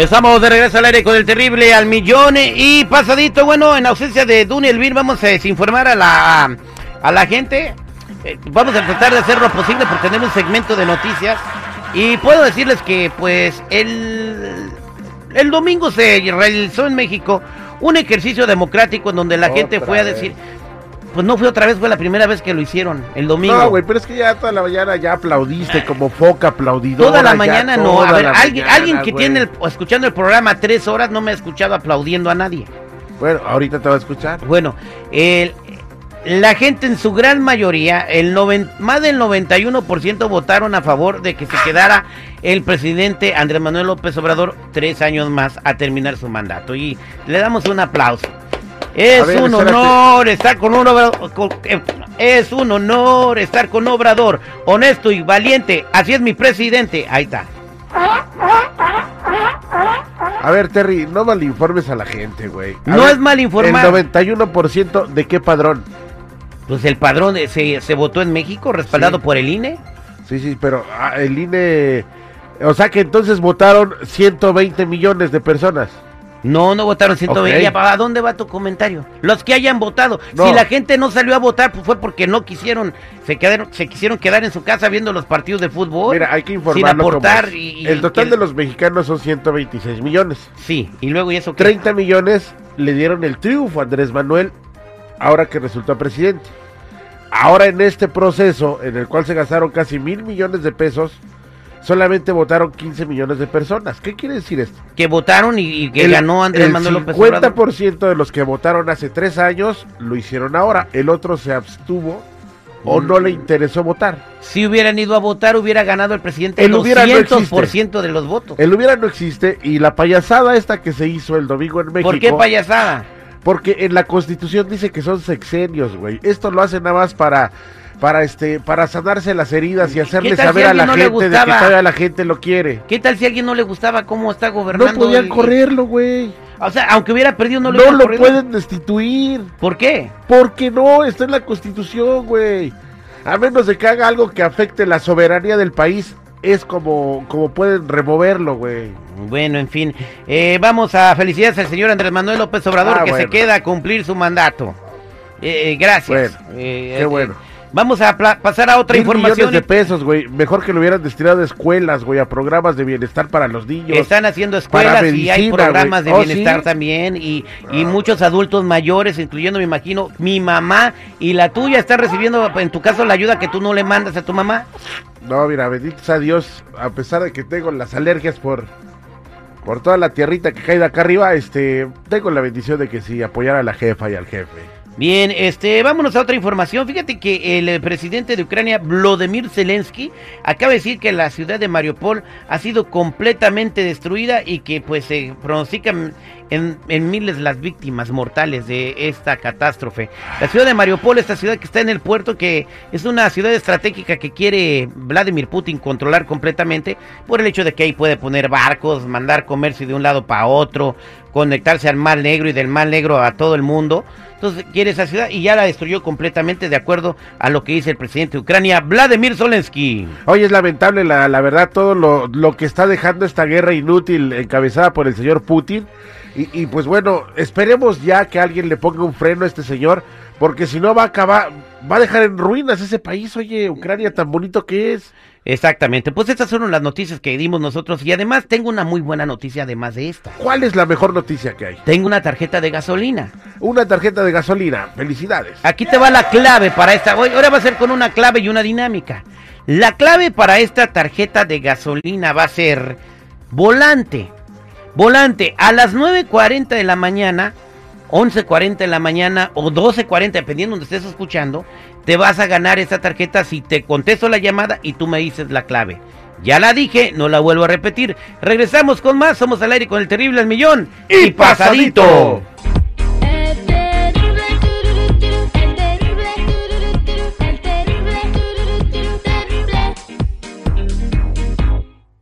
Estamos de regreso al aire con el terrible al millón y pasadito. Bueno, en ausencia de Duni Elvir, vamos a desinformar a la, a la gente. Eh, vamos a tratar de hacer lo posible por tener un segmento de noticias. Y puedo decirles que, pues, el, el domingo se realizó en México un ejercicio democrático en donde la gente fue a decir. Pues no fue otra vez, fue la primera vez que lo hicieron, el domingo. No, güey, pero es que ya toda la mañana ya aplaudiste como foca aplaudidora. Toda la mañana no. A ver, alguien, alguien que tiene escuchando el programa tres horas no me ha escuchado aplaudiendo a nadie. Bueno, ahorita te va a escuchar. Bueno, el, la gente en su gran mayoría, el más del 91% votaron a favor de que se quedara el presidente Andrés Manuel López Obrador tres años más a terminar su mandato. Y le damos un aplauso. Es un honor estar con un obrador, eh, es un honor estar con Obrador, honesto y valiente. Así es mi presidente. Ahí está. A ver, Terry, no malinformes a la gente, güey. No es malinformar. El 91% de qué padrón? Pues el padrón se, se votó en México, respaldado por el INE. Sí, sí, pero ah, el INE. O sea que entonces votaron 120 millones de personas. No, no votaron 120. ¿A dónde va tu comentario? Los que hayan votado. Si la gente no salió a votar, pues fue porque no quisieron, se quedaron, se quisieron quedar en su casa viendo los partidos de fútbol. Mira, hay que informar. el total de los mexicanos son 126 millones. Sí, y luego y eso. 30 millones le dieron el triunfo a Andrés Manuel, ahora que resultó presidente. Ahora en este proceso, en el cual se gastaron casi mil millones de pesos, solamente votaron 15 millones de personas. ¿Qué quiere decir esto? Que votaron y, que ganó Andrés Manuel López Obrador. El 50% de los que votaron hace tres años lo hicieron ahora. El otro se abstuvo o no le interesó votar. Si hubieran ido a votar, hubiera ganado el presidente el 200% de los votos. El hubiera no existe y la payasada esta que se hizo el domingo en México. ¿Por qué payasada? Porque en la Constitución dice que son sexenios, güey. Esto lo hace nada más para para este para sanarse las heridas y hacerle saber a la gente de que todavía la gente lo quiere. ¿Qué tal si a alguien no le gustaba cómo está gobernando? No podían correrlo, güey. O sea, aunque hubiera perdido no lo No lo pueden destituir. ¿Por qué? Porque no, está en la Constitución, güey. A menos de que haga algo que afecte la soberanía del país, es como, como pueden removerlo, güey. Bueno, en fin. Eh, vamos a felicidades al señor Andrés Manuel López Obrador ah, que se queda a cumplir su mandato. Eh, gracias. qué bueno. Vamos a pasar a otra información. de pesos, güey. Mejor que lo hubieran destinado a escuelas, güey, a programas de bienestar para los niños. Están haciendo escuelas y hay programas de oh, bienestar también. Y, y muchos adultos mayores, incluyendo, me imagino, mi mamá y la tuya, están recibiendo, en tu caso, la ayuda que tú no le mandas a tu mamá. No, mira, bendito sea Dios, a pesar de que tengo las alergias por por toda la tierrita que cae de acá arriba, este, tengo la bendición de que sí, apoyar a la jefa y al jefe. Bien, este, vámonos a otra información. Fíjate que el eh, presidente de Ucrania, Vladimir Zelensky, acaba de decir que la ciudad de Mariupol ha sido completamente destruida y que pues se pronostican en, miles las víctimas mortales de esta catástrofe. La ciudad de Mariupol, esta ciudad que está en el puerto, que es una ciudad estratégica que quiere Vladimir Putin controlar completamente por el hecho de que ahí puede poner barcos, mandar comercio de un lado para otro, conectarse al Mar Negro y del Mar Negro a todo el mundo. Entonces quiere esa ciudad y ya la destruyó completamente de acuerdo a lo que dice el presidente de Ucrania, Vladimir Zelensky. Hoy es lamentable la, la verdad todo lo, lo, que está dejando esta guerra inútil encabezada por el señor Putin. Y, y pues bueno, esperemos ya que alguien le ponga un freno a este señor, porque si no va a acabar, va a dejar en ruinas ese país, oye, Ucrania tan bonito que es. Exactamente, pues estas fueron las noticias que dimos nosotros y además tengo una muy buena noticia además de esta. ¿Cuál es la mejor noticia que hay? Tengo una tarjeta de gasolina. Una tarjeta de gasolina, felicidades. Aquí te va la clave para esta, ahora va a ser con una clave y una dinámica. La clave para esta tarjeta de gasolina va a ser volante. Volante, a las 9.40 de la mañana 11.40 de la mañana o 12.40, dependiendo donde estés escuchando, te vas a ganar esta tarjeta si te contesto la llamada y tú me dices la clave. Ya la dije, no la vuelvo a repetir. Regresamos con más, somos al aire con el terrible al millón y pasadito.